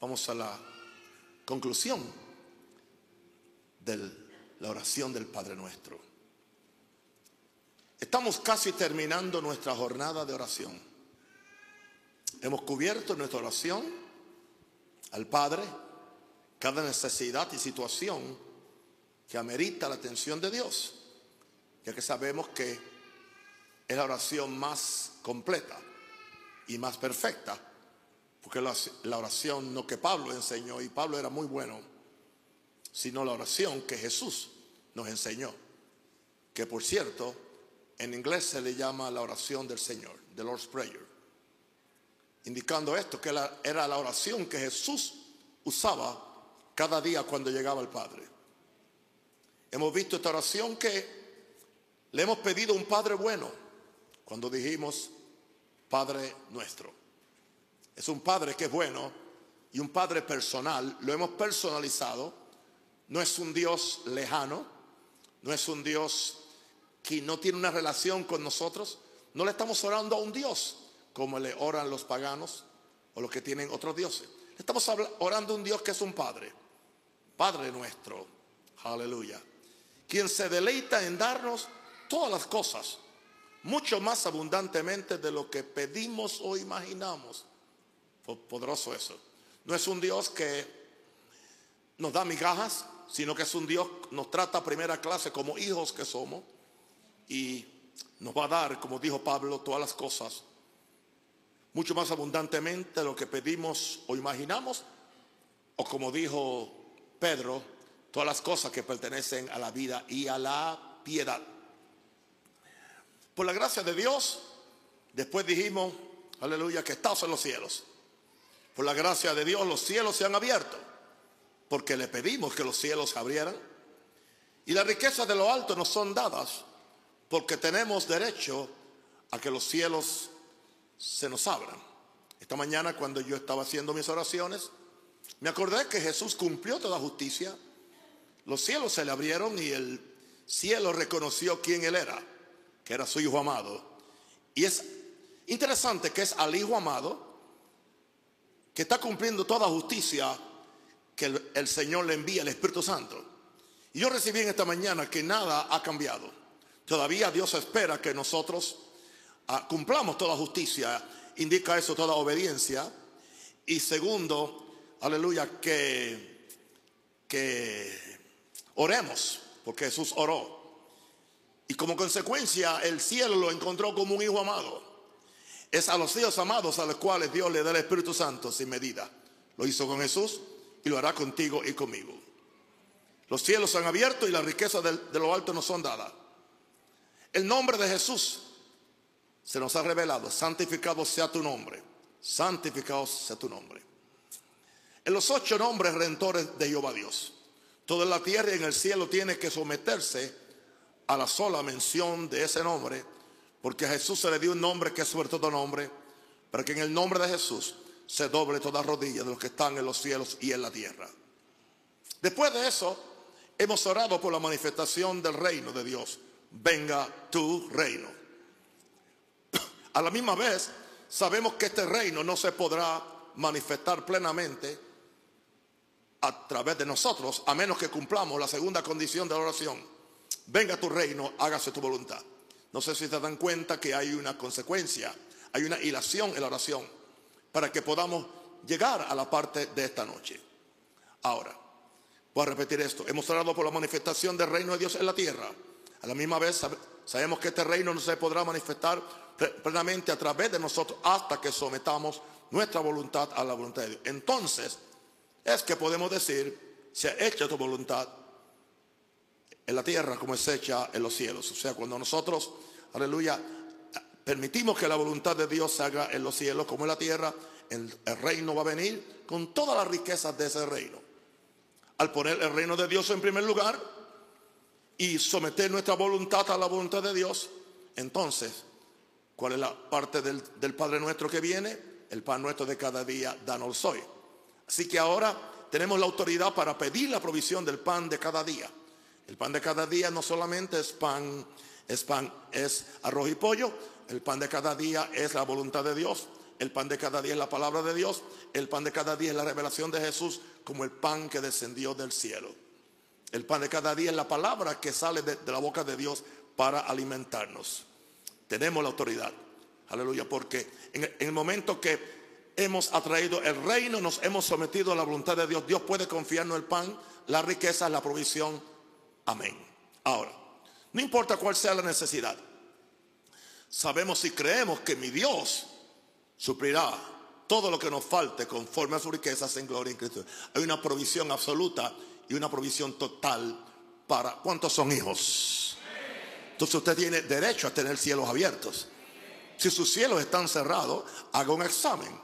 vamos a la conclusión de la oración del Padre Nuestro. Estamos casi terminando nuestra jornada de oración. Hemos cubierto nuestra oración al Padre cada necesidad y situación que amerita la atención de Dios, ya que sabemos que es la oración más completa y más perfecta, porque la oración no que Pablo enseñó, y Pablo era muy bueno, sino la oración que Jesús nos enseñó, que por cierto, en inglés se le llama la oración del Señor, the Lord's Prayer, indicando esto, que era la oración que Jesús usaba cada día cuando llegaba el Padre. Hemos visto esta oración que le hemos pedido a un Padre bueno cuando dijimos Padre nuestro. Es un Padre que es bueno y un Padre personal. Lo hemos personalizado. No es un Dios lejano. No es un Dios que no tiene una relación con nosotros. No le estamos orando a un Dios como le oran los paganos o los que tienen otros dioses. Estamos orando a un Dios que es un Padre. Padre nuestro. Aleluya. Quien se deleita en darnos todas las cosas mucho más abundantemente de lo que pedimos o imaginamos. Poderoso eso. No es un Dios que nos da migajas, sino que es un Dios que nos trata a primera clase como hijos que somos y nos va a dar, como dijo Pablo, todas las cosas mucho más abundantemente de lo que pedimos o imaginamos, o como dijo Pedro, todas las cosas que pertenecen a la vida y a la piedad. Por la gracia de Dios, después dijimos, aleluya, que estás en los cielos. Por la gracia de Dios los cielos se han abierto, porque le pedimos que los cielos se abrieran. Y las riquezas de lo alto nos son dadas, porque tenemos derecho a que los cielos se nos abran. Esta mañana cuando yo estaba haciendo mis oraciones, me acordé que Jesús cumplió toda justicia. Los cielos se le abrieron y el cielo reconoció quién él era que era su hijo amado. Y es interesante que es al hijo amado que está cumpliendo toda justicia que el, Señor le envía, el Espíritu Santo. Y yo recibí en esta mañana que nada ha cambiado. Todavía Dios espera que nosotros ah, cumplamos toda justicia, indica eso toda obediencia. Y segundo, aleluya, que, que oremos, porque Jesús oró. Y como consecuencia, el cielo lo encontró como un hijo amado. Es a los hijos amados a los cuales Dios le da el Espíritu Santo sin medida. Lo hizo con Jesús y lo hará contigo y conmigo. Los cielos han abierto y las riquezas de, de lo alto nos son dadas. El nombre de Jesús se nos ha revelado. Santificado sea tu nombre. Santificado sea tu nombre. En los ocho nombres redentores de Jehová Dios. Toda la tierra y en el cielo tiene que someterse a la sola mención de ese nombre, porque a Jesús se le dio un nombre que es sobre todo nombre, para que en el nombre de Jesús se doble toda rodilla de los que están en los cielos y en la tierra. Después de eso, hemos orado por la manifestación del reino de Dios. Venga tu reino. A la misma vez, sabemos que este reino no se podrá manifestar plenamente a través de nosotros, a menos que cumplamos la segunda condición de la oración venga tu reino, hágase tu voluntad. No sé si te dan cuenta que hay una consecuencia, hay una hilación en la oración para que podamos llegar a la parte de esta noche. Ahora, voy a repetir esto. Hemos orado por la manifestación del reino de Dios en la tierra. A la misma vez sabemos que este reino no se podrá manifestar plenamente a través de nosotros hasta que sometamos nuestra voluntad a la voluntad de Dios. Entonces, es que podemos decir, se ha hecho tu voluntad en la tierra como es hecha en los cielos. O sea, cuando nosotros, aleluya, permitimos que la voluntad de Dios se haga en los cielos como en la tierra, el, reino va a venir con todas las riquezas de ese reino. Al poner el reino de Dios en primer lugar y someter nuestra voluntad a la voluntad de Dios, entonces, ¿cuál es la parte del, Padre nuestro que viene? El pan nuestro de cada día, danos hoy. Así que ahora tenemos la autoridad para pedir la provisión del pan de cada día. El pan de cada día no solamente es pan, es pan, es arroz y pollo. El pan de cada día es la voluntad de Dios. El pan de cada día es la palabra de Dios. El pan de cada día es la revelación de Jesús como el pan que descendió del cielo. El pan de cada día es la palabra que sale de, la boca de Dios para alimentarnos. Tenemos la autoridad. Aleluya, porque en el momento que hemos atraído el reino, nos hemos sometido a la voluntad de Dios. Dios puede confiarnos el pan, la riqueza, la provisión. Amén. Ahora, no importa cuál sea la necesidad. Sabemos y creemos que mi Dios suplirá todo lo que nos falte conforme a sus riquezas en gloria en Cristo. Hay una provisión absoluta y una provisión total para cuántos son hijos. Entonces usted tiene derecho a tener cielos abiertos. Si sus cielos están cerrados, haga un examen.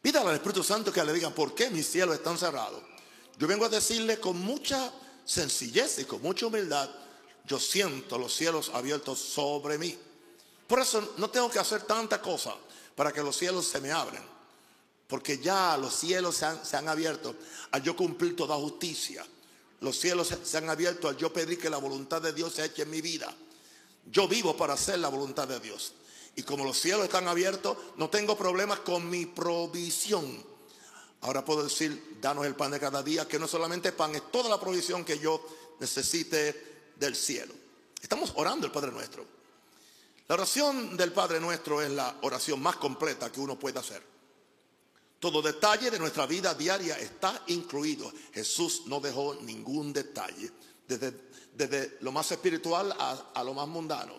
Pídale al Espíritu Santo que le diga por qué mis cielos están cerrados. Yo vengo a decirle con mucha sencillez y con mucha humildad, yo siento los cielos abiertos sobre mí. Por eso no tengo que hacer tanta cosa para que los cielos se me abren. Porque ya los cielos se han, se han abierto al yo cumplir toda justicia. Los cielos se, se han abierto al yo pedir que la voluntad de Dios se eche en mi vida. Yo vivo para hacer la voluntad de Dios. Y como los cielos están abiertos, no tengo problemas con mi provisión. Ahora puedo decir, danos el pan de cada día, que no solamente pan, es toda la provisión que yo necesite del cielo. Estamos orando el Padre Nuestro. La oración del Padre Nuestro es la oración más completa que uno puede hacer. Todo detalle de nuestra vida diaria está incluido. Jesús no dejó ningún detalle, desde, desde lo más espiritual a, a lo más mundano.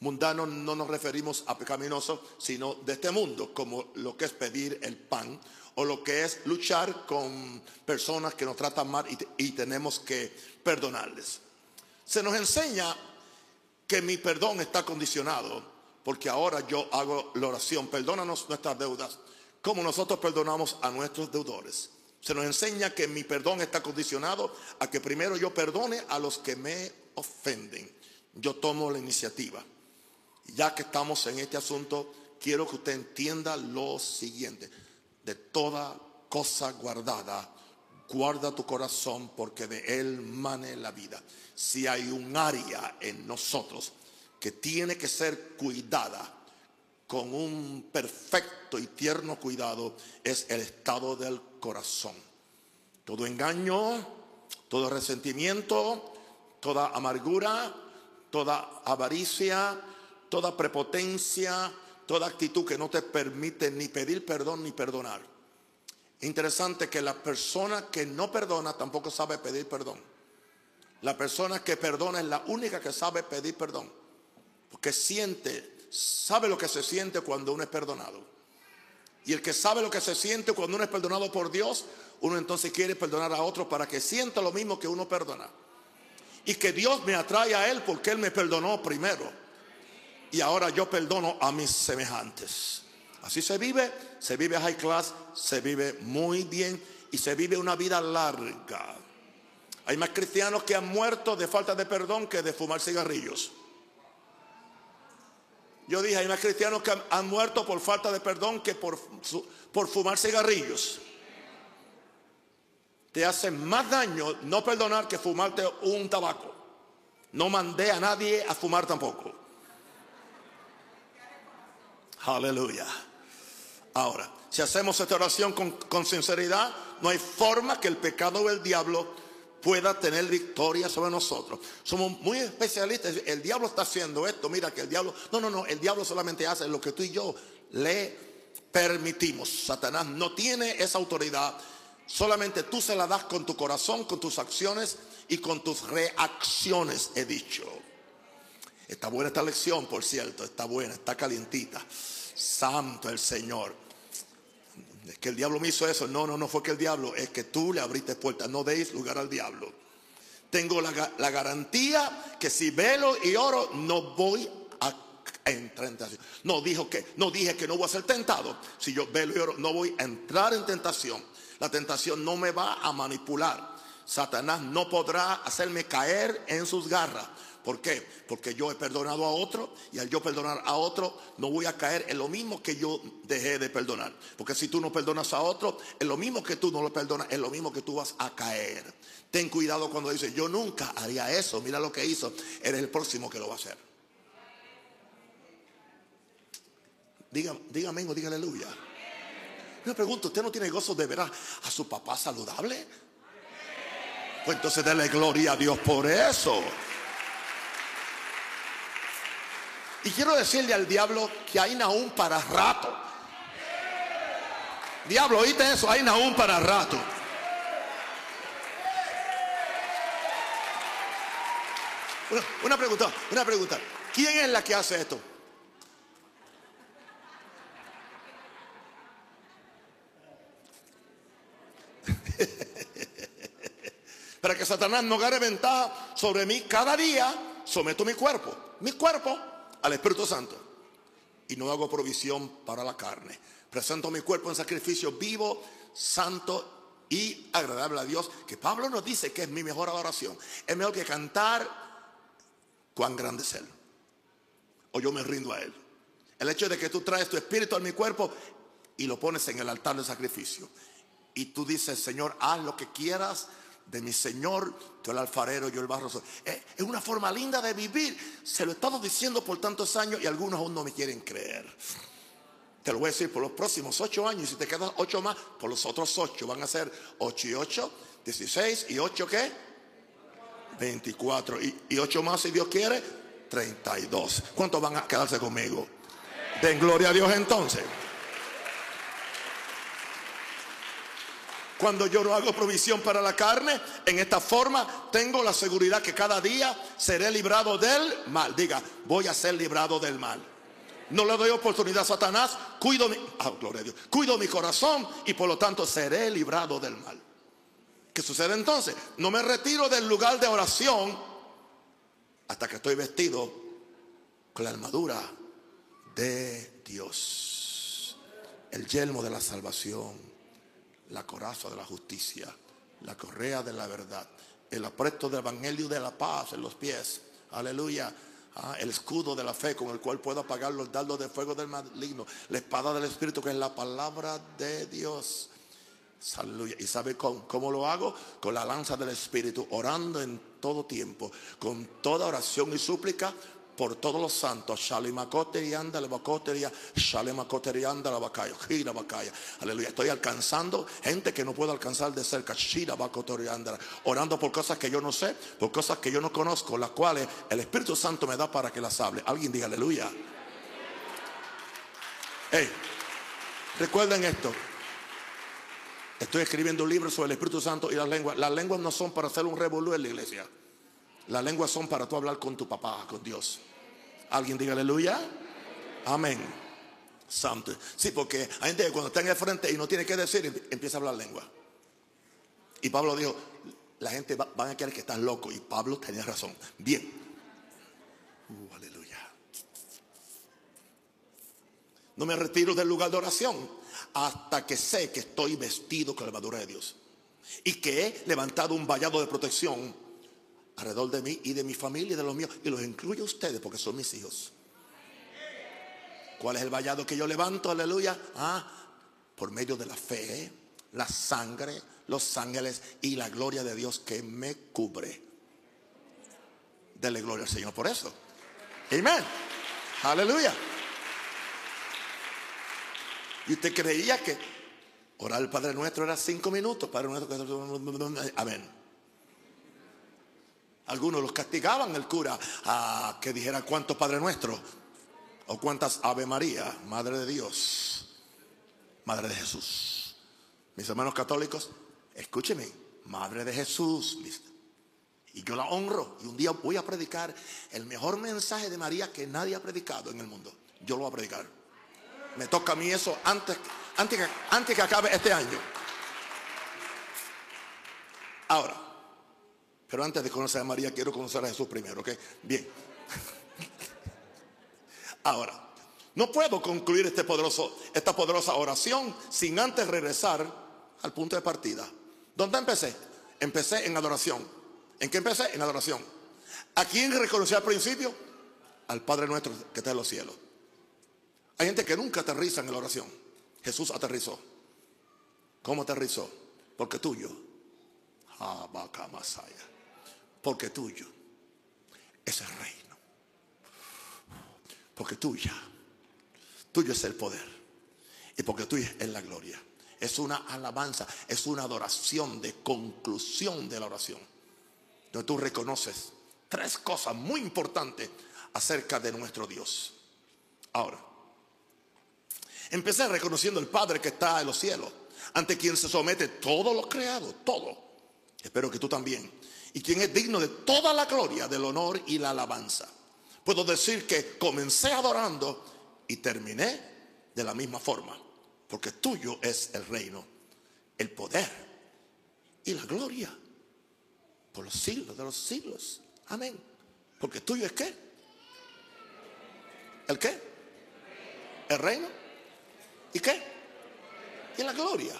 Mundano no nos referimos a pecaminoso, sino de este mundo, como lo que es pedir el pan o lo que es luchar con personas que nos tratan mal y, tenemos que perdonarles. Se nos enseña que mi perdón está condicionado, porque ahora yo hago la oración, perdónanos nuestras deudas, como nosotros perdonamos a nuestros deudores. Se nos enseña que mi perdón está condicionado a que primero yo perdone a los que me ofenden. Yo tomo la iniciativa ya que estamos en este asunto, quiero que usted entienda lo siguiente. De toda cosa guardada, guarda tu corazón porque de él mane la vida. Si hay un área en nosotros que tiene que ser cuidada con un perfecto y tierno cuidado, es el estado del corazón. Todo engaño, todo resentimiento, toda amargura, toda avaricia, toda prepotencia, toda actitud que no te permite ni pedir perdón ni perdonar. Interesante que la persona que no perdona tampoco sabe pedir perdón. La persona que perdona es la única que sabe pedir perdón. Porque siente, sabe lo que se siente cuando uno es perdonado. Y el que sabe lo que se siente cuando uno es perdonado por Dios, uno entonces quiere perdonar a otro para que sienta lo mismo que uno perdona. Y que Dios me atrae a Él porque Él me perdonó primero y ahora yo perdono a mis semejantes. Así se vive, se vive high class, se vive muy bien y se vive una vida larga. Hay más cristianos que han muerto de falta de perdón que de fumar cigarrillos. Yo dije, hay más cristianos que han, muerto por falta de perdón que por, por fumar cigarrillos. Te hace más daño no perdonar que fumarte un tabaco. No mandé a nadie a fumar tampoco. Aleluya. Ahora, si hacemos esta oración con, sinceridad, no hay forma que el pecado o el diablo pueda tener victoria sobre nosotros. Somos muy especialistas. El diablo está haciendo esto. Mira que el diablo... No, no, no. El diablo solamente hace lo que tú y yo le permitimos. Satanás no tiene esa autoridad. Solamente tú se la das con tu corazón, con tus acciones y con tus reacciones, he dicho. Está buena esta lección, por cierto. Está buena, está calientita. Santo el Señor. Es que el diablo me hizo eso. No, no, no fue que el diablo, es que tú le abriste puertas. No deis lugar al diablo. Tengo la, garantía que si velo y oro, no voy a entrar en tentación. No, dijo que, no dije que no voy a ser tentado. Si yo velo y oro, no voy a entrar en tentación. La tentación no me va a manipular. Satanás no podrá hacerme caer en sus garras. ¿Por qué? Porque yo he perdonado a otro y al yo perdonar a otro no voy a caer en lo mismo que yo dejé de perdonar. Porque si tú no perdonas a otro, en lo mismo que tú no lo perdonas, es lo mismo que tú vas a caer. Ten cuidado cuando dices, yo nunca haría eso, mira lo que hizo, eres el próximo que lo va a hacer. Diga amén o diga aleluya. Me pregunto, ¿usted no tiene gozo de ver a, su papá saludable? Pues entonces dele gloria a Dios por eso. Y quiero decirle al diablo que hay aún para rato. Diablo, oíste eso, hay aún para rato. Una, una pregunta, una pregunta. ¿Quién es la que hace esto? Para que Satanás no gane ventaja sobre mí, cada día someto mi cuerpo, mi cuerpo al Espíritu Santo. Y no hago provisión para la carne. Presento mi cuerpo en sacrificio vivo, santo y agradable a Dios. Que Pablo nos dice que es mi mejor adoración. Es mejor que cantar cuán grande es Él. O yo me rindo a Él. El hecho de que tú traes tu espíritu a mi cuerpo y lo pones en el altar de sacrificio. Y tú dices, Señor, haz lo que quieras de mi Señor, tú el alfarero, yo el barro. Es una forma linda de vivir. Se lo he estado diciendo por tantos años y algunos aún no me quieren creer. Te lo voy a decir por los próximos ocho años. Y si te quedan ocho más, por los otros ocho. Van a ser ocho y ocho, dieciséis y ocho qué? Veinticuatro. Y, y ocho más, si Dios quiere, treinta y dos. ¿Cuántos van a quedarse conmigo? Den gloria a Dios entonces. Cuando yo no hago provisión para la carne, en esta forma tengo la seguridad que cada día seré librado del mal. Diga, voy a ser librado del mal. No le doy oportunidad a Satanás, cuido mi, ah, gloria Dios, cuido mi corazón y por lo tanto seré librado del mal. ¿Qué sucede entonces? No me retiro del lugar de oración hasta que estoy vestido con la armadura de Dios, el yelmo de la salvación la coraza de la justicia, la correa de la verdad, el apresto del evangelio de la paz en los pies, aleluya, ah, el escudo de la fe con el cual puedo apagar los dardos de fuego del maligno, la espada del Espíritu que es la palabra de Dios. Aleluya. ¿Y sabe cómo, cómo, lo hago? Con la lanza del Espíritu, orando en todo tiempo, con toda oración y súplica por todos los santos. anda la anda la bacaya, gira. Aleluya. Estoy alcanzando gente que no puedo alcanzar de cerca. Shira anda. Orando por cosas que yo no sé, por cosas que yo no conozco, las cuales el Espíritu Santo me da para que las hable. Alguien diga aleluya. Hey, recuerden esto. Estoy escribiendo un libro sobre el Espíritu Santo y las lenguas. Las lenguas no son para hacer un revolú en la iglesia. Las lenguas son para tú hablar con tu papá, con Dios. Alguien diga aleluya. Amén. Santo. Sí, porque hay gente que cuando está en el frente y no tiene que decir, empieza a hablar lengua. Y Pablo dijo, la gente va, van a creer que estás loco. Y Pablo tenía razón. Bien. Uh, aleluya. No me retiro del lugar de oración hasta que sé que estoy vestido con la armadura de Dios. Y que he levantado un vallado de protección alrededor de mí y de mi familia y de los míos. Y los incluyo a ustedes porque son mis hijos. ¿Cuál es el vallado que yo levanto? Aleluya. Ah, por medio de la fe, la sangre, los ángeles y la gloria de Dios que me cubre. Dele gloria al Señor por eso. Amén. Aleluya. Y usted creía que orar al Padre Nuestro era cinco minutos. Padre Nuestro. Amén. Algunos los castigaban el cura a que dijera cuántos Padre Nuestro o cuántas Ave María, Madre de Dios, Madre de Jesús. Mis hermanos católicos, escúcheme, Madre de Jesús, Y yo la honro. Y un día voy a predicar el mejor mensaje de María que nadie ha predicado en el mundo. Yo lo voy a predicar. Me toca a mí eso antes, antes, antes que acabe este año. Ahora, pero antes de conocer a María, quiero conocer a Jesús primero, ¿ok? Bien. Ahora, no puedo concluir este poderoso, esta poderosa oración sin antes regresar al punto de partida. ¿Dónde empecé? Empecé en adoración. ¿En qué empecé? En adoración. ¿A quién reconocí al principio? Al Padre nuestro que está en los cielos. Hay gente que nunca aterriza en la oración. Jesús aterrizó. ¿Cómo aterrizó? Porque tuyo. Masaya porque tuyo es el reino. Porque tuya tuyo es el poder y porque tuyo es la gloria. Es una alabanza, es una adoración de conclusión de la oración. Donde tú reconoces tres cosas muy importantes acerca de nuestro Dios. Ahora, empecé reconociendo el Padre que está en los cielos, ante quien se somete todo lo creado, todo. Espero que tú también. Y quien es digno de toda la gloria, del honor y la alabanza. Puedo decir que comencé adorando y terminé de la misma forma, porque tuyo es el reino, el poder y la gloria por los siglos de los siglos. Amén. Porque tuyo es qué? ¿El qué? el reino. ¿Y qué? Y la gloria.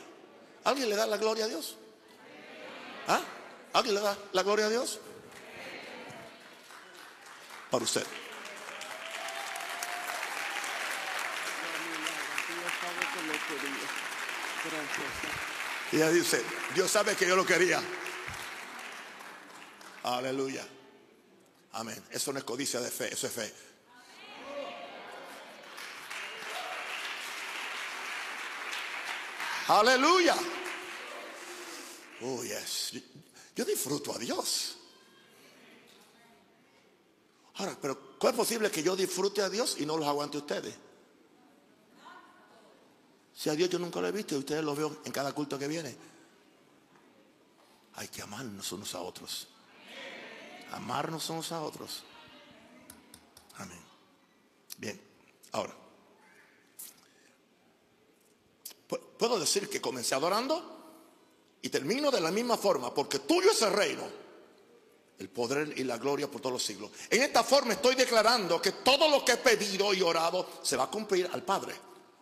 ¿Alguien le da la gloria a Dios? ¿Ah? ¿Alguien le da la gloria a Dios? Para usted. Y ella dice, Dios sabe que yo lo quería. Aleluya. Amén. Eso no es codicia de fe, eso es fe. Aleluya. Oh, yes. Yo disfruto a Dios. Ahora, pero ¿cuál es posible que yo disfrute a Dios y no los aguante ustedes? Si a Dios yo nunca lo he visto y ustedes lo veo en cada culto que viene. Hay que amarnos unos a otros. Amarnos unos a otros. Amén. Bien, ahora. Puedo decir que comencé adorando y termino de la misma forma, porque tuyo es el reino, el poder y la gloria por todos los siglos. En esta forma estoy declarando que todo lo que he pedido y orado se va a cumplir al Padre.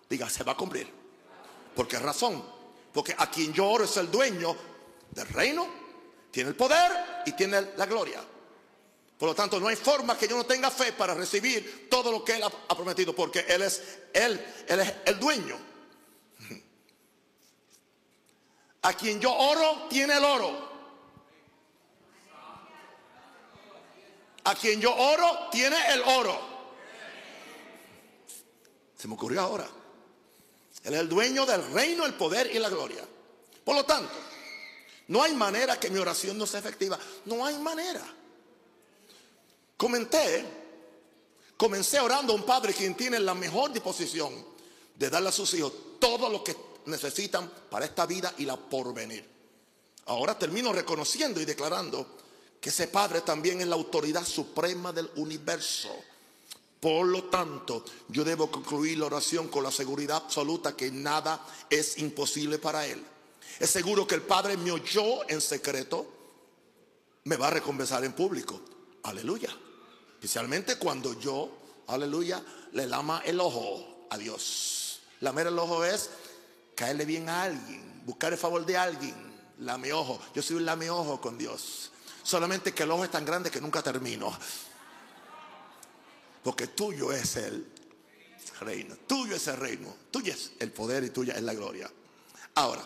Diga, se va a cumplir. ¿Por qué razón? Porque a quien yo oro es el dueño del reino, tiene el poder y tiene la gloria. Por lo tanto, no hay forma que yo no tenga fe para recibir todo lo que Él ha prometido, porque Él es, Él, Él es el dueño. A quien yo oro tiene el oro. A quien yo oro tiene el oro. Se me ocurrió ahora. Él es el dueño del reino, el poder y la gloria. Por lo tanto, no hay manera que mi oración no sea efectiva. No hay manera. Comenté, comencé orando a un padre quien tiene la mejor disposición de darle a sus hijos todo lo que necesitan para esta vida y la porvenir. Ahora termino reconociendo y declarando que ese Padre también es la autoridad suprema del universo. Por lo tanto, yo debo concluir la oración con la seguridad absoluta que nada es imposible para Él. Es seguro que el Padre me oyó en secreto, me va a recompensar en público. Aleluya. Especialmente cuando yo, aleluya, le lama el ojo a Dios. Lamer el ojo es caerle bien a alguien, buscar el favor de alguien, lame ojo. Yo soy un lame ojo con Dios. Solamente que el ojo es tan grande que nunca termino. Porque tuyo es el reino, tuyo es el reino, tuyo es el poder y tuya es la gloria. Ahora,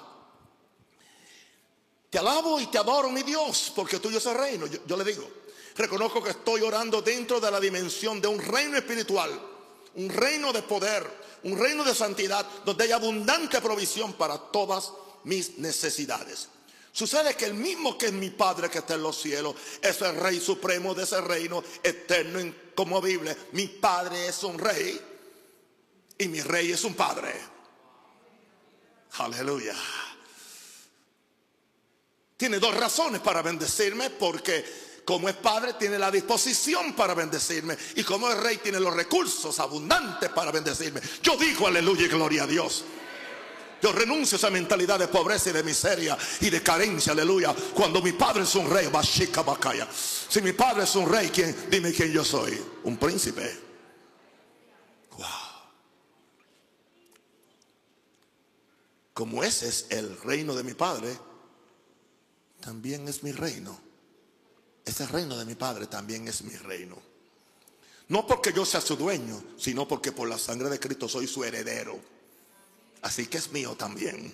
te alabo y te adoro, mi Dios, porque tuyo es el reino. Yo le digo, reconozco que estoy orando dentro de la dimensión de un reino espiritual, un reino de poder, un reino de santidad donde hay abundante provisión para todas mis necesidades. Sucede que el mismo que es mi Padre que está en los cielos es el Rey Supremo de ese reino eterno, incomovible. Mi Padre es un Rey y mi Rey es un Padre. Aleluya. Tiene dos razones para bendecirme porque como es padre, tiene la disposición para bendecirme. Y como es rey, tiene los recursos abundantes para bendecirme. Yo digo aleluya y gloria a Dios. Yo renuncio a esa mentalidad de pobreza y de miseria y de carencia, aleluya. Cuando mi padre es un rey, Bashika Bakaya. Si mi padre es un rey, ¿quién? dime quién yo soy. Un príncipe. Wow. Como ese es el reino de mi padre, también es mi reino. Ese reino de mi Padre también es mi reino. No porque yo sea su dueño, sino porque por la sangre de Cristo soy su heredero. Así que es mío también.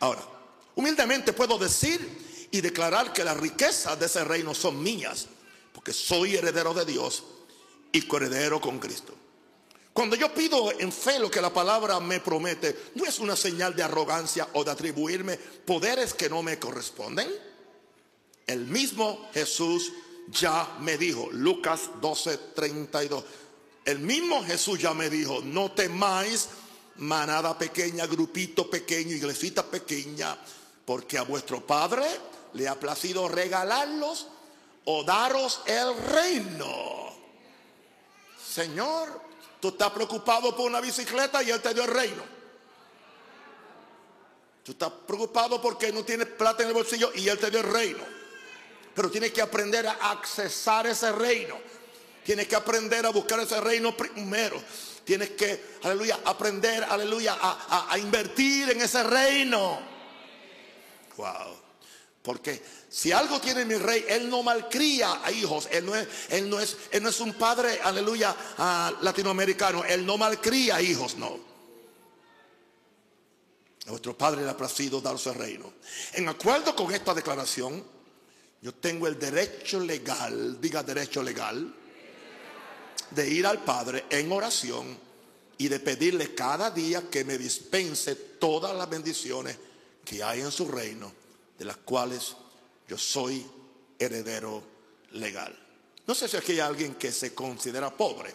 Ahora, humildemente puedo decir y declarar que las riquezas de ese reino son mías, porque soy heredero de Dios y coheredero con Cristo. Cuando yo pido en fe lo que la palabra me promete, no es una señal de arrogancia o de atribuirme poderes que no me corresponden. El mismo Jesús ya me dijo, Lucas 12, 32. El mismo Jesús ya me dijo, no temáis manada pequeña, grupito pequeño, iglesita pequeña, porque a vuestro Padre le ha placido regalarlos o daros el reino. Señor, tú estás preocupado por una bicicleta y Él te dio el reino. Tú estás preocupado porque no tienes plata en el bolsillo y Él te dio el reino. Pero tienes que aprender a accesar ese reino. Tienes que aprender a buscar ese reino primero. Tienes que, aleluya, aprender, aleluya, a, a invertir en ese reino. Wow. Porque si algo tiene mi rey, él no malcría a hijos. Él no es, él no es, él no es un padre, aleluya, latinoamericano. Él no malcría a hijos, no. A vuestro padre le ha placido darse reino. En acuerdo con esta declaración, yo tengo el derecho legal, diga derecho legal, de ir al Padre en oración y de pedirle cada día que me dispense todas las bendiciones que hay en su reino de las cuales yo soy heredero legal. No sé si aquí hay alguien que se considera pobre.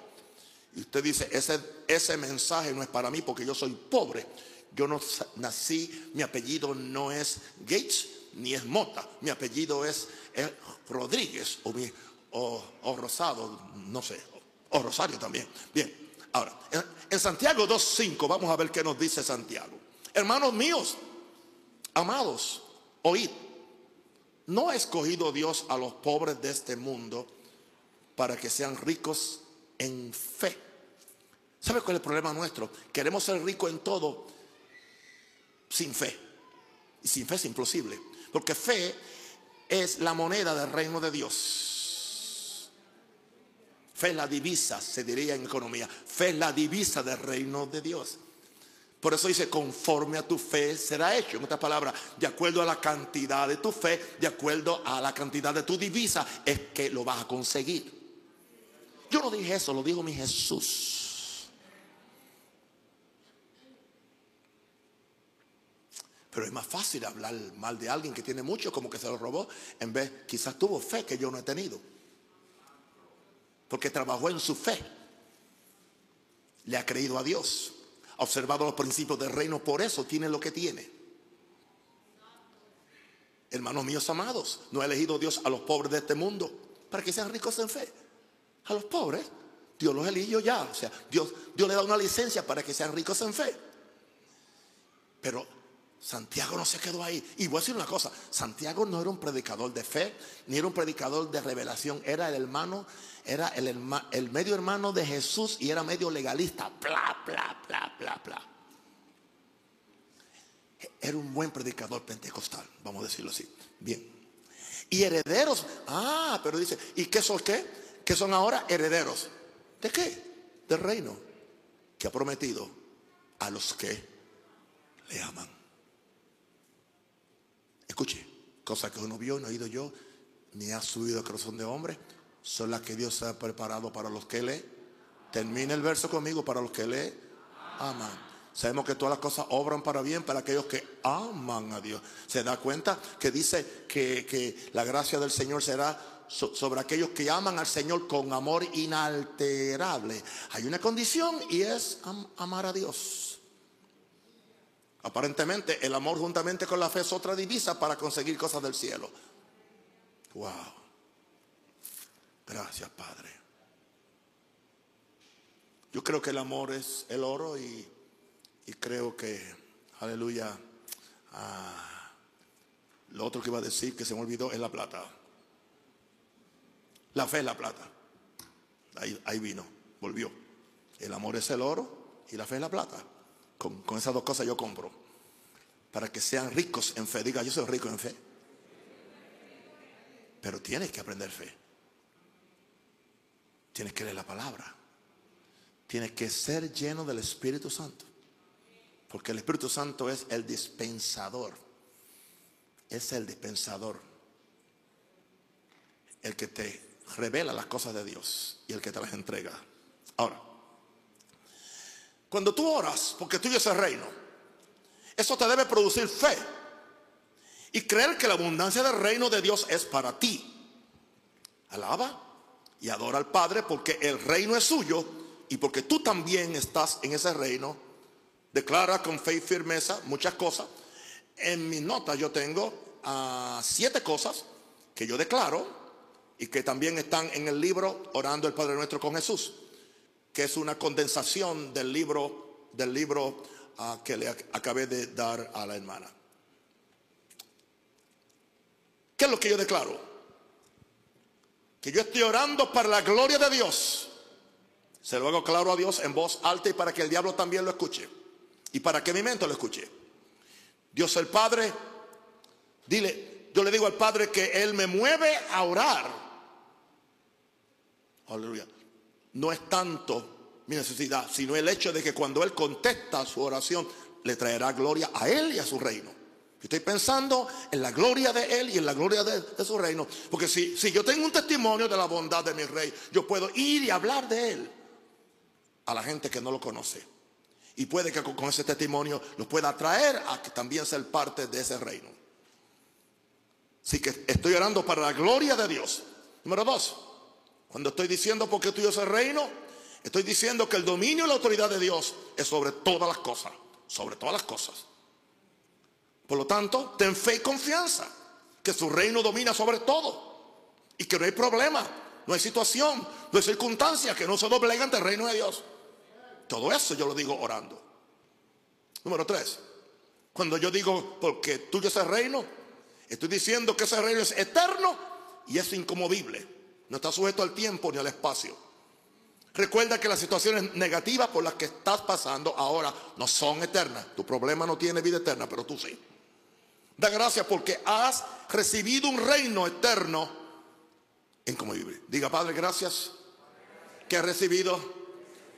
Y usted dice, ese, ese mensaje no es para mí porque yo soy pobre. Yo no nací, mi apellido no es Gates ni es Mota. Mi apellido es, Rodríguez o, o, Rosado, no sé, o Rosario también. Bien, ahora, en, en Santiago 2.5 vamos a ver qué nos dice Santiago. Hermanos míos, amados, Oíd, no ha escogido Dios a los pobres de este mundo para que sean ricos en fe. ¿Sabe cuál es el problema nuestro? Queremos ser ricos en todo sin fe. Y sin fe es imposible. Porque fe es la moneda del reino de Dios. Fe es la divisa, se diría en economía. Fe es la divisa del reino de Dios. Por eso dice, conforme a tu fe será hecho. En otras palabras, de acuerdo a la cantidad de tu fe, de acuerdo a la cantidad de tu divisa, es que lo vas a conseguir. Yo no dije eso, lo dijo mi Jesús. Pero es más fácil hablar mal de alguien que tiene mucho, como que se lo robó, en vez, quizás tuvo fe que yo no he tenido. Porque trabajó en su fe. Le ha creído a Dios ha observado los principios del reino, por eso tiene lo que tiene. Hermanos míos amados, no ha elegido Dios a los pobres de este mundo para que sean ricos en fe. A los pobres, Dios los eligió ya. O sea, Dios, Dios le da una licencia para que sean ricos en fe. Pero Santiago no se quedó ahí. Y voy a decir una cosa, Santiago no era un predicador de fe, ni era un predicador de revelación, era el hermano era el, el medio hermano de Jesús y era medio legalista. Bla, bla, bla, bla, bla. Era un buen predicador pentecostal, vamos a decirlo así. Bien. Y herederos. Ah, pero dice, ¿y qué son qué? ¿Qué son ahora herederos? ¿De qué? Del reino que ha prometido a los que le aman. Escuche, cosa que uno vio, no he oído yo, ni ha subido el corazón de hombre son las que Dios ha preparado para los que le. Termina el verso conmigo, para los que le aman. Sabemos que todas las cosas obran para bien para aquellos que aman a Dios. ¿Se da cuenta que dice que, que la gracia del Señor será sobre aquellos que aman al Señor con amor inalterable? Hay una condición y es amar a Dios. Aparentemente el amor juntamente con la fe es otra divisa para conseguir cosas del cielo. Wow. Gracias, Padre. Yo creo que el amor es el oro y, creo que, aleluya, ah, lo otro que iba a decir que se me olvidó es la plata. La fe es la plata. Ahí, ahí vino, volvió. El amor es el oro y la fe es la plata. Con, esas dos cosas yo compro. Para que sean ricos en fe. Diga, yo soy rico en fe. Pero tienes que aprender fe. Tienes que leer la palabra. Tienes que ser lleno del Espíritu Santo. Porque el Espíritu Santo es el dispensador. Es el dispensador. El que te revela las cosas de Dios y el que te las entrega. Ahora, Cuando tú oras, porque tuyo es el reino, eso te debe producir fe y creer que la abundancia del reino de Dios es para ti. Alaba y adora al Padre porque el reino es suyo y porque tú también estás en ese reino. Declara con fe y firmeza muchas cosas. En mis notas yo tengo ah, siete cosas que yo declaro y que también están en el libro Orando el Padre Nuestro con Jesús, que es una condensación del libro, del libro ah, que le acabé de dar a la hermana. ¿Qué es lo que yo declaro? Que yo estoy orando para la gloria de Dios. Se lo hago claro a Dios en voz alta y para que el diablo también lo escuche. Y para que mi mente lo escuche. Dios el Padre, dile, yo le digo al Padre que Él me mueve a orar. Aleluya. No es tanto mi necesidad, sino el hecho de que cuando Él contesta su oración, le traerá gloria a Él y a su reino. Estoy pensando en la gloria de Él y en la gloria de, su reino. Porque si, si yo tengo un testimonio de la bondad de mi rey, yo puedo ir y hablar de Él a la gente que no lo conoce. Y puede que con ese testimonio lo pueda atraer a que también sea parte de ese reino. Así que estoy orando para la gloria de Dios. Número dos, cuando estoy diciendo porque tuyo es el reino, estoy diciendo que el dominio y la autoridad de Dios es sobre todas las cosas. Sobre todas las cosas. Por lo tanto, ten fe y confianza que su reino domina sobre todo y que no hay problema, no hay situación, no hay circunstancia que no se doblega ante el reino de Dios. Todo eso yo lo digo orando. Número tres, cuando yo digo porque tuyo es el reino, estoy diciendo que ese reino es eterno y es incomovible. No está sujeto al tiempo ni al espacio. Recuerda que las situaciones negativas por las que estás pasando ahora no son eternas. Tu problema no tiene vida eterna, pero tú sí. Da gracias porque has recibido un reino eterno incomovible. Diga, Padre, gracias que has recibido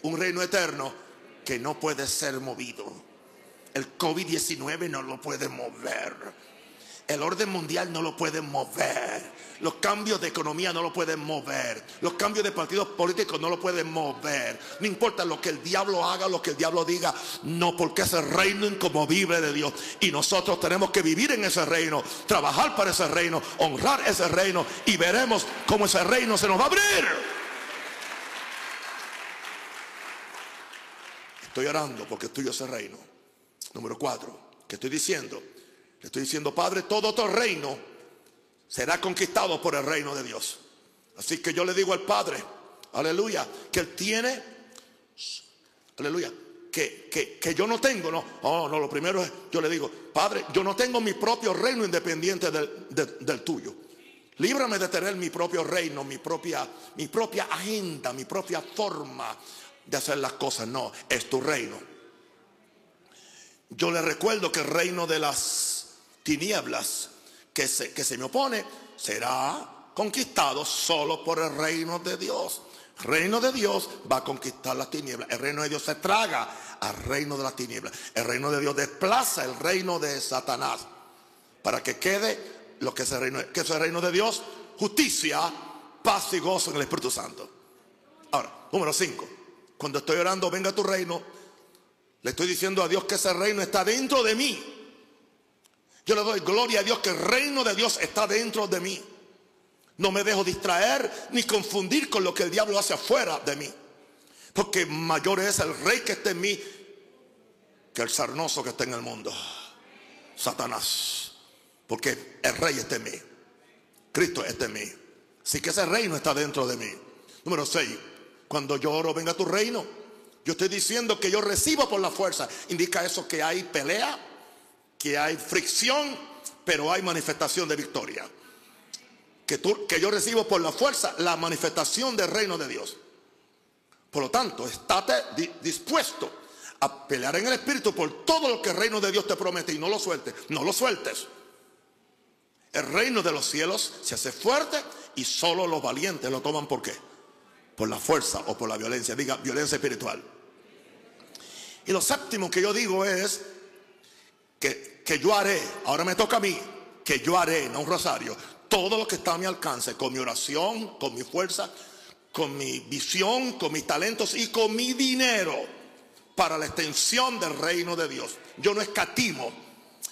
un reino eterno que no puede ser movido. El COVID-19 no lo puede mover. El orden mundial no lo puede mover. Los cambios de economía no lo pueden mover. Los cambios de partidos políticos no lo pueden mover. No importa lo que el diablo haga, lo que el diablo diga. No, porque es el reino incomovible de Dios. Y nosotros tenemos que vivir en ese reino, trabajar para ese reino, honrar ese reino. Y veremos cómo ese reino se nos va a abrir. Estoy orando porque es tuyo ese reino. Número cuatro, que estoy diciendo? Le estoy diciendo, Padre, todo otro reino será conquistado por el reino de Dios. Así que yo le digo al Padre, aleluya, que Él tiene, aleluya, que, que, yo no tengo, no, oh, no, lo primero es, yo le digo, Padre, yo no tengo mi propio reino independiente del, del tuyo. Líbrame de tener mi propio reino, mi propia, mi propia agenda, mi propia forma de hacer las cosas. No, es tu reino. Yo le recuerdo que el reino de las tinieblas que se, que se me opone será conquistado solo por el reino de Dios. El reino de Dios va a conquistar las tinieblas. El reino de Dios se traga al reino de las tinieblas. El reino de Dios desplaza el reino de Satanás para que quede lo que es el reino, que es el reino de Dios, justicia, paz y gozo en el Espíritu Santo. Ahora, número 5. Cuando estoy orando, venga tu reino, le estoy diciendo a Dios que ese reino está dentro de mí. Yo le doy gloria a Dios que el reino de Dios está dentro de mí. No me dejo distraer ni confundir con lo que el diablo hace afuera de mí. Porque mayor es el rey que está en mí que el sarnoso que está en el mundo. Satanás. Porque el rey está en mí. Cristo está en mí. Así que ese reino está dentro de mí. Número 6. Cuando yo oro, venga tu reino. Yo estoy diciendo que yo recibo por la fuerza. Indica eso que hay pelea, que hay fricción, pero hay manifestación de victoria. Que, tú, que yo recibo por la fuerza la manifestación del reino de Dios. Por lo tanto, estate dispuesto a pelear en el Espíritu por todo lo que el reino de Dios te promete y no lo sueltes. No lo sueltes. El reino de los cielos se hace fuerte y solo los valientes lo toman por qué? Por la fuerza o por la violencia. Diga, violencia espiritual. Y lo séptimo que yo digo es que que yo haré, ahora me toca a mí, que yo haré, no un rosario, todo lo que está a mi alcance, con mi oración, con mi fuerza, con mi visión, con mis talentos y con mi dinero, para la extensión del reino de Dios. Yo no escatimo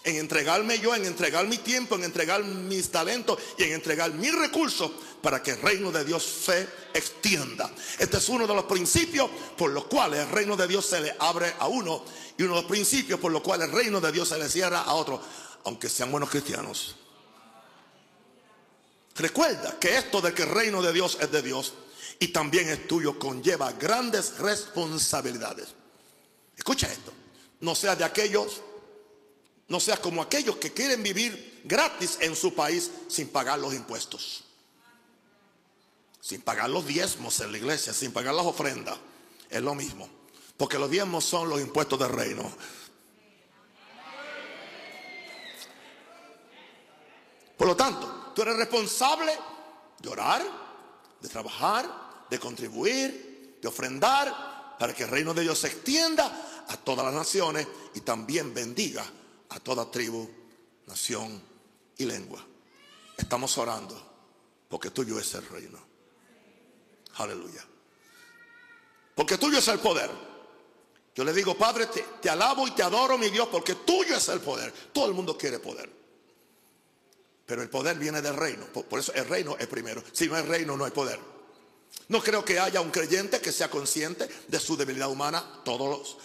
en entregarme yo, en entregar mi tiempo, en entregar mis talentos y en entregar mis recursos para que el reino de Dios se extienda. Este es uno de los principios por los cuales el reino de Dios se le abre a uno y uno de los principios por los cuales el reino de Dios se le cierra a otro, aunque sean buenos cristianos. Recuerda que esto de que el reino de Dios es de Dios y también es tuyo conlleva grandes responsabilidades. Escucha esto, no sea de aquellos no seas como aquellos que quieren vivir gratis en su país sin pagar los impuestos. Sin pagar los diezmos en la iglesia, sin pagar las ofrendas. Es lo mismo. Porque los diezmos son los impuestos del reino. Por lo tanto, tú eres responsable de orar, de trabajar, de contribuir, de ofrendar, para que el reino de Dios se extienda a todas las naciones y también bendiga a toda tribu, nación y lengua. Estamos orando porque tuyo es el reino. Aleluya. Porque tuyo es el poder. Yo le digo, Padre, te, alabo y te adoro, mi Dios, porque tuyo es el poder. Todo el mundo quiere poder. Pero el poder viene del reino. Por, eso el reino es primero. Si no hay reino, no hay poder. No creo que haya un creyente que sea consciente de su debilidad humana. Todos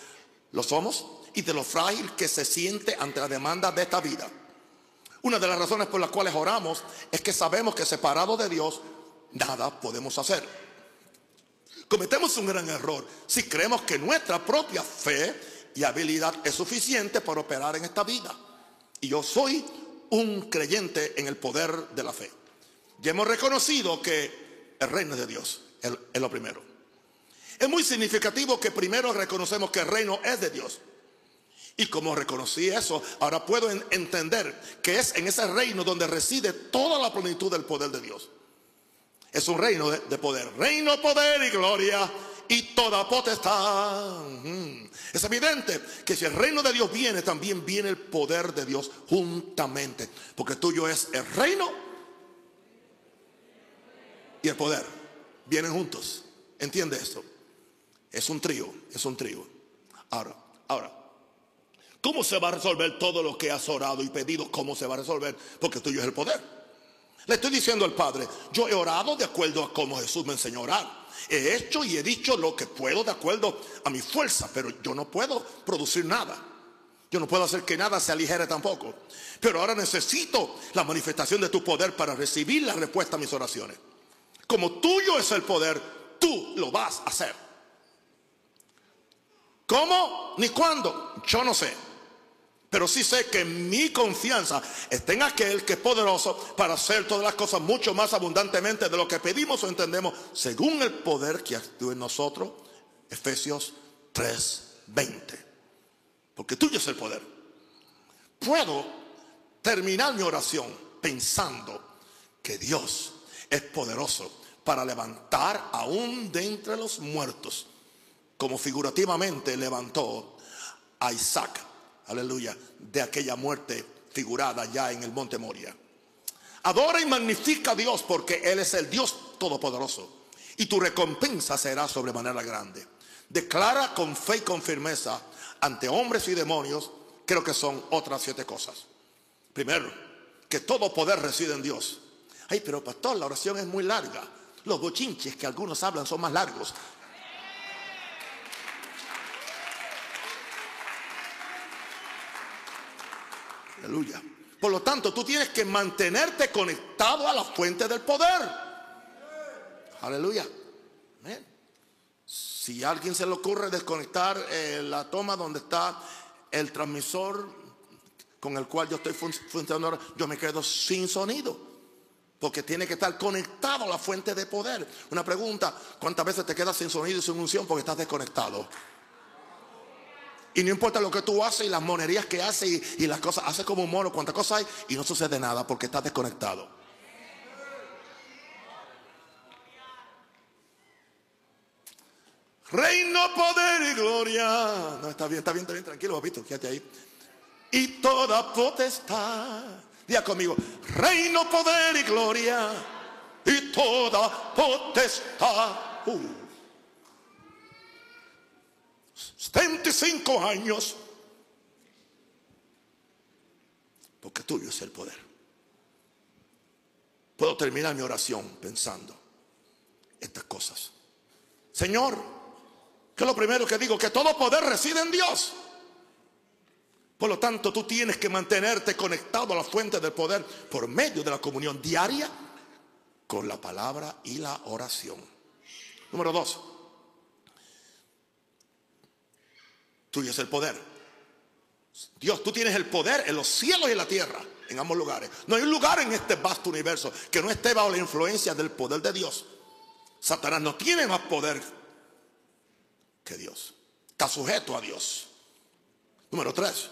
lo somos y de lo frágil que se siente ante la demanda de esta vida. Una de las razones por las cuales oramos es que sabemos que separados de Dios nada podemos hacer. Cometemos un gran error si creemos que nuestra propia fe y habilidad es suficiente para operar en esta vida. Y yo soy un creyente en el poder de la fe. Ya hemos reconocido que el reino de Dios, es lo primero. Es muy significativo que primero reconocemos que el reino es de Dios. Y como reconocí eso, ahora puedo entender que es en ese reino donde reside toda la plenitud del poder de Dios. Es un reino de, poder. Reino, poder y gloria y toda potestad. Es evidente que si el reino de Dios viene, también viene el poder de Dios juntamente. Porque tuyo es el reino y el poder. Vienen juntos. ¿Entiende esto? Es un trío, es un trío. Ahora, ahora. ¿Cómo se va a resolver todo lo que has orado y pedido? ¿Cómo se va a resolver? Porque tuyo es el poder. Le estoy diciendo al Padre, yo he orado de acuerdo a cómo Jesús me enseñó a orar. He hecho y he dicho lo que puedo de acuerdo a mi fuerza, pero yo no puedo producir nada. Yo no puedo hacer que nada se aligere tampoco. Pero ahora necesito la manifestación de tu poder para recibir la respuesta a mis oraciones. Como tuyo es el poder, tú lo vas a hacer. ¿Cómo? Ni cuándo. Yo no sé. Pero sí sé que mi confianza está en aquel que es poderoso para hacer todas las cosas mucho más abundantemente de lo que pedimos o entendemos, según el poder que actúa en nosotros. Efesios 3:20. Porque tuyo es el poder. Puedo terminar mi oración pensando que Dios es poderoso para levantar aún de entre los muertos, como figurativamente levantó a Isaac aleluya, de aquella muerte figurada ya en el monte Moria. Adora y magnifica a Dios porque Él es el Dios todopoderoso y tu recompensa será sobremanera grande. Declara con fe y con firmeza ante hombres y demonios, creo que son otras siete cosas. Primero, que todo poder reside en Dios. Ay, pero pastor, la oración es muy larga. Los bochinches que algunos hablan son más largos. Aleluya. Por lo tanto, tú tienes que mantenerte conectado a la fuente del poder. Aleluya. Si a alguien se le ocurre desconectar eh, la toma donde está el transmisor con el cual yo estoy funcionando ahora, yo me quedo sin sonido. Porque tiene que estar conectado a la fuente de poder. Una pregunta, ¿cuántas veces te quedas sin sonido y sin unción porque estás desconectado? Y no importa lo que tú haces y las monerías que haces y, las cosas, haces como un mono, cuántas cosas hay y no sucede nada porque estás desconectado. Reino, poder y gloria. No, está bien, está bien, está bien, tranquilo, papito, quédate ahí. Y toda potestad. Diga conmigo, reino, poder y gloria. Y toda potestad. Uh. 25 años. Porque tuyo es el poder. Puedo terminar mi oración pensando estas cosas. Señor, que lo primero que digo, que todo poder reside en Dios. Por lo tanto, tú tienes que mantenerte conectado a la fuente del poder por medio de la comunión diaria con la palabra y la oración. Número dos, tuyo es el poder. Dios, tú tienes el poder en los cielos y en la tierra, en ambos lugares. No hay un lugar en este vasto universo que no esté bajo la influencia del poder de Dios. Satanás no tiene más poder que Dios. Está sujeto a Dios. Número tres.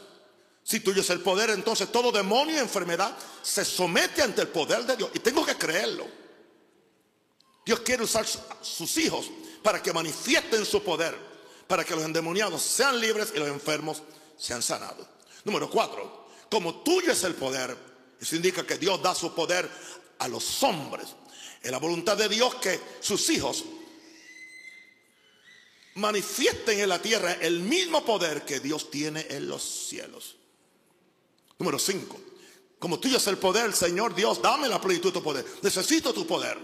Si tuyo es el poder, entonces todo demonio y enfermedad se somete ante el poder de Dios. Y tengo que creerlo. Dios quiere usar sus hijos para que manifiesten su poder, para que los endemoniados sean libres y los enfermos sean sanados. Número cuatro, como tuyo es el poder, eso indica que Dios da su poder a los hombres. Es la voluntad de Dios que sus hijos manifiesten en la tierra el mismo poder que Dios tiene en los cielos. Número 5. Como tuyo es el poder, Señor Dios, dame la plenitud de tu poder. Necesito tu poder.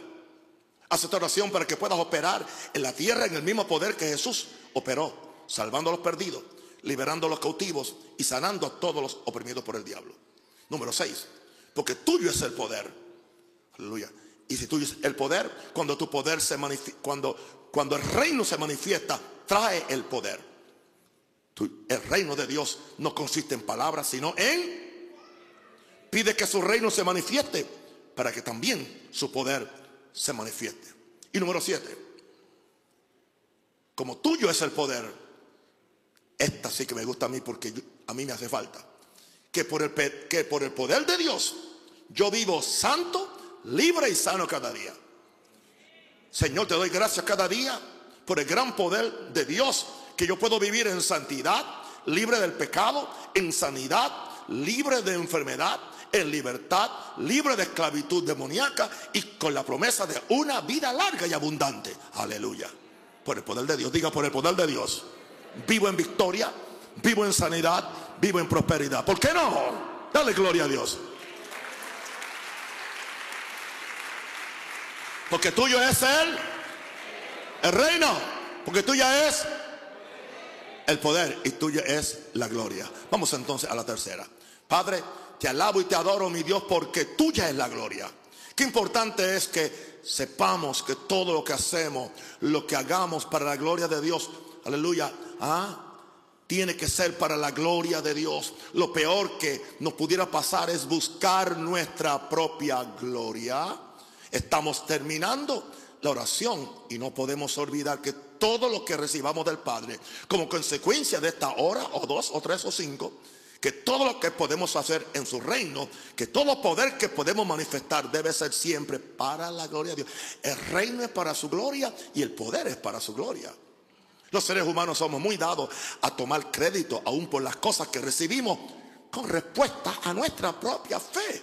Haz esta oración para que puedas operar en la tierra en el mismo poder que Jesús operó, salvando a los perdidos, liberando a los cautivos y sanando a todos los oprimidos por el diablo. Número 6. Porque tuyo es el poder. Aleluya. Y si tuyo es el poder, cuando tu poder se manifiesta, cuando, cuando el reino se manifiesta, trae el poder. El reino de Dios no consiste en palabras, sino en... Pide que su reino se manifieste para que también su poder se manifieste. Y número siete, como tuyo es el poder, esta sí que me gusta a mí porque a mí me hace falta, que por, el, que por el poder de Dios yo vivo santo, libre y sano cada día. Señor, te doy gracias cada día por el gran poder de Dios que yo puedo vivir en santidad, libre del pecado, en sanidad, libre de enfermedad, en libertad, libre de esclavitud demoníaca y con la promesa de una vida larga y abundante. Aleluya. Por el poder de Dios, diga por el poder de Dios. Vivo en victoria, vivo en sanidad, vivo en prosperidad. ¿Por qué no? Dale gloria a Dios. Porque tuyo es el, el reino. Porque tuya es el poder y tuya es la gloria. Vamos entonces a la tercera. Padre, te alabo y te adoro, mi Dios, porque tuya es la gloria. Qué importante es que sepamos que todo lo que hacemos, lo que hagamos para la gloria de Dios, aleluya, ¿ah? tiene que ser para la gloria de Dios. Lo peor que nos pudiera pasar es buscar nuestra propia gloria. Estamos terminando la oración y no podemos olvidar que todo lo que recibamos del Padre, como consecuencia de esta hora o dos o tres o cinco, que todo lo que podemos hacer en su reino, que todo poder que podemos manifestar debe ser siempre para la gloria de Dios. El reino es para su gloria y el poder es para su gloria. Los seres humanos somos muy dados a tomar crédito aún por las cosas que recibimos con respuesta a nuestra propia fe.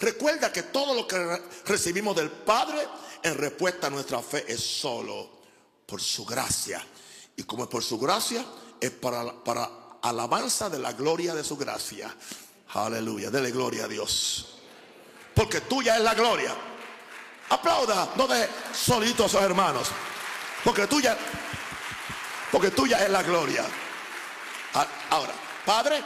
Recuerda que todo lo que recibimos del Padre en respuesta a nuestra fe es solo por su gracia. Y como es por su gracia, es para, para alabanza de la gloria de su gracia. Aleluya, dele gloria a Dios. Porque tuya es la gloria. Aplauda, no deje solitos a sus hermanos. Porque tuya, porque tuya es la gloria. Ahora, Padre,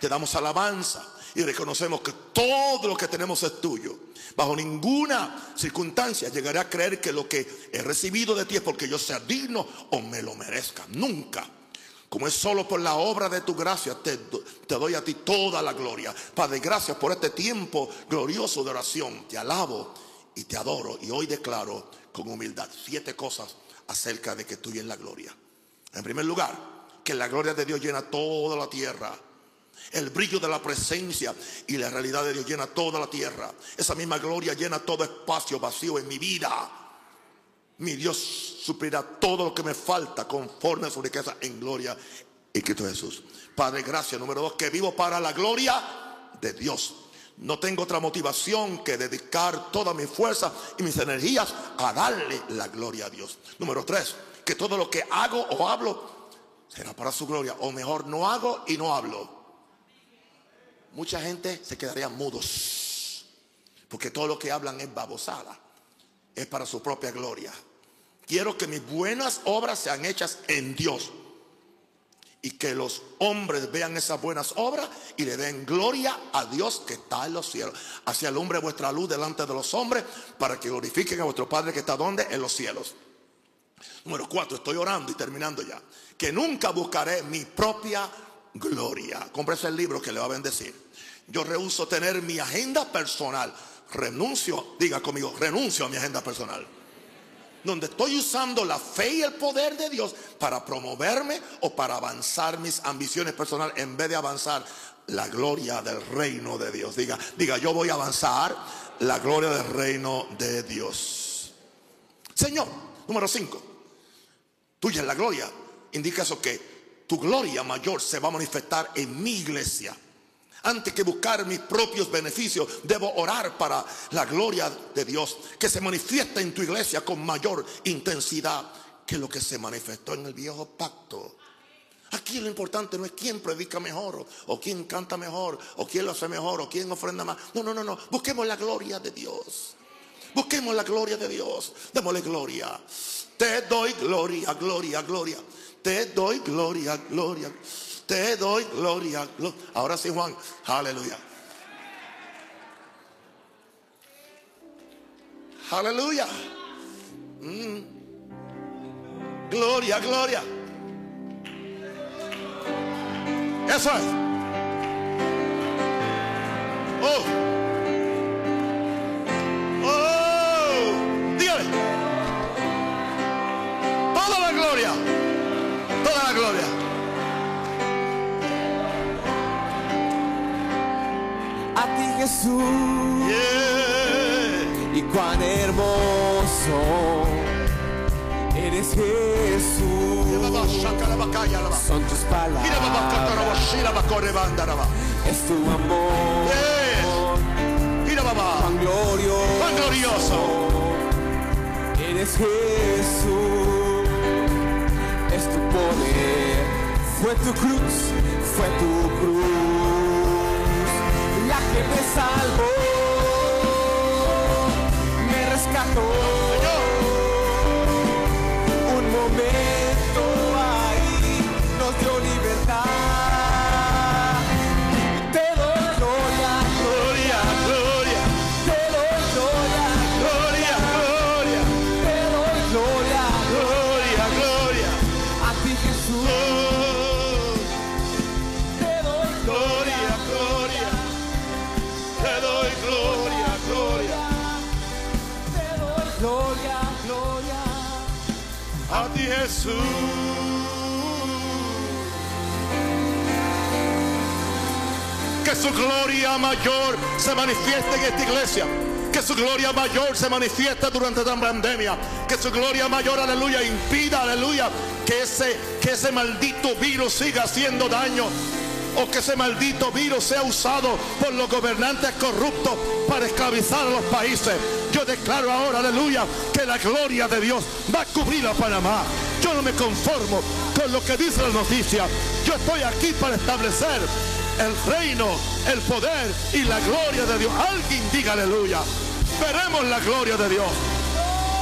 te damos alabanza y reconocemos que todo lo que tenemos es tuyo. Bajo ninguna circunstancia llegaré a creer que lo que he recibido de ti es porque yo sea digno o me lo merezca. Nunca. Como es solo por la obra de tu gracia, te, doy a ti toda la gloria. Padre, gracias por este tiempo glorioso de oración. Te alabo y te adoro. Y hoy declaro con humildad siete cosas acerca de que tú es la gloria. En primer lugar, que la gloria de Dios llena toda la tierra. El brillo de la presencia y la realidad de Dios llena toda la tierra. Esa misma gloria llena todo espacio vacío en mi vida. Mi Dios suplirá todo lo que me falta conforme a su riqueza en gloria y Cristo Jesús. Padre, gracias. Número dos, que vivo para la gloria de Dios. No tengo otra motivación que dedicar toda mi fuerza y mis energías a darle la gloria a Dios. Número tres, que todo lo que hago o hablo será para su gloria. O mejor, no hago y no hablo. Mucha gente se quedaría mudos. Porque todo lo que hablan es babosada. Es para su propia gloria. Quiero que mis buenas obras sean hechas en Dios. Y que los hombres vean esas buenas obras y le den gloria a Dios que está en los cielos. Hacia el hombre vuestra luz delante de los hombres para que glorifiquen a vuestro Padre que está donde? En los cielos. Número cuatro, estoy orando y terminando ya. Que nunca buscaré mi propia gloria. Cómprese el libro que le va a bendecir. Yo rehuso tener mi agenda personal. Renuncio, diga conmigo, renuncio a mi agenda personal donde estoy usando la fe y el poder de Dios para promoverme o para avanzar mis ambiciones personales en vez de avanzar la gloria del reino de Dios. Diga, diga, yo voy a avanzar la gloria del reino de Dios. Señor, número 5. Tuya es la gloria. Indica eso que tu gloria mayor se va a manifestar en mi iglesia. Antes que buscar mis propios beneficios, debo orar para la gloria de Dios que se manifiesta en tu iglesia con mayor intensidad que lo que se manifestó en el viejo pacto. Aquí lo importante no es quién predica mejor, o, quién canta mejor, o quién lo hace mejor, o quién ofrenda más. No, no, no, no. Busquemos la gloria de Dios. Busquemos la gloria de Dios. Démosle gloria. Te doy gloria, gloria, gloria. Te doy gloria, gloria. Te doy gloria. Ahora sí, Juan. Aleluya. Aleluya. Mm. Gloria, gloria. Eso es. Oh. Jesús. Y cuán hermoso eres Jesús. Son tus palabras. Es tu amor. Cuán glorioso. Cuán glorioso. Eres Jesús. Es tu poder. Fue tu cruz. Fue tu cruz que me salvó, me rescató. Un momento su gloria mayor se manifieste en esta iglesia. Que su gloria mayor se manifieste durante esta pandemia. Que su gloria mayor, aleluya, impida, aleluya, que ese, que ese maldito virus siga haciendo daño o que ese maldito virus sea usado por los gobernantes corruptos para esclavizar a los países. Yo declaro ahora, aleluya, que la gloria de Dios va a cubrir a Panamá. Yo no me conformo con lo que dice la noticia. Yo estoy aquí para establecer el reino, el poder y la gloria de Dios. Alguien diga aleluya. Veremos la gloria de Dios.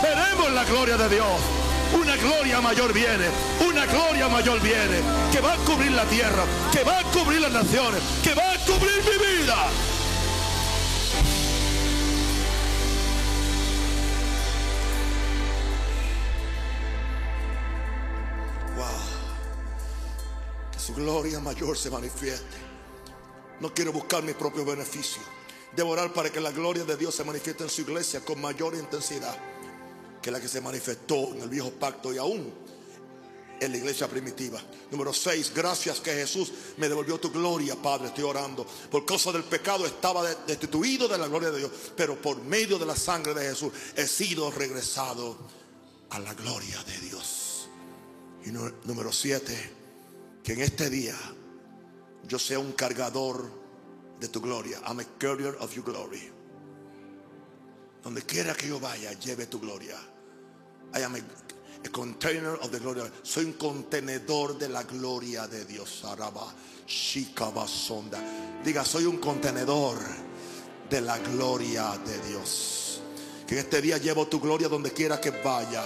Veremos la gloria de Dios una gloria mayor viene, una gloria mayor viene, que va a cubrir la tierra, que va a cubrir las naciones, que va a cubrir mi vida. Wow. Que su gloria mayor se manifieste. No quiero buscar mi propio beneficio. Debo orar para que la gloria de Dios se manifieste en su iglesia con mayor intensidad que la que se manifestó en el viejo pacto y aún en la iglesia primitiva. Número 6, gracias que Jesús me devolvió tu gloria, Padre, estoy orando. Por causa del pecado estaba destituido de la gloria de Dios, pero por medio de la sangre de Jesús he sido regresado a la gloria de Dios. Y número 7, que en este día yo sea un cargador de tu gloria. I'm a carrier of your glory. Donde quiera que yo vaya, lleve tu gloria. A container of the glory. Soy un contenedor de la gloria de Dios. Araba. Diga, soy un contenedor de la gloria de Dios. Que en este día llevo tu gloria donde quiera que vaya.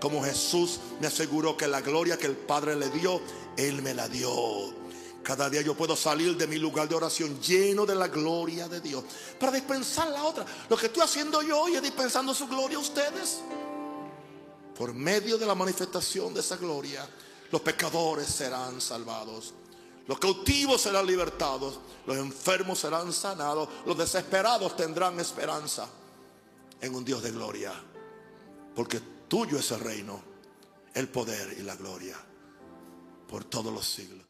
Como Jesús me aseguró que la gloria que el Padre le dio, Él me la dio. Cada día yo puedo salir de mi lugar de oración lleno de la gloria de Dios para dispensar la otra. Lo que estoy haciendo yo hoy es dispensando su gloria a ustedes. Por medio de la manifestación de esa gloria, los pecadores serán salvados. Los cautivos serán libertados, los enfermos serán sanados, los desesperados tendrán esperanza en un Dios de gloria. Porque tuyo es el reino, el poder y la gloria por todos los siglos.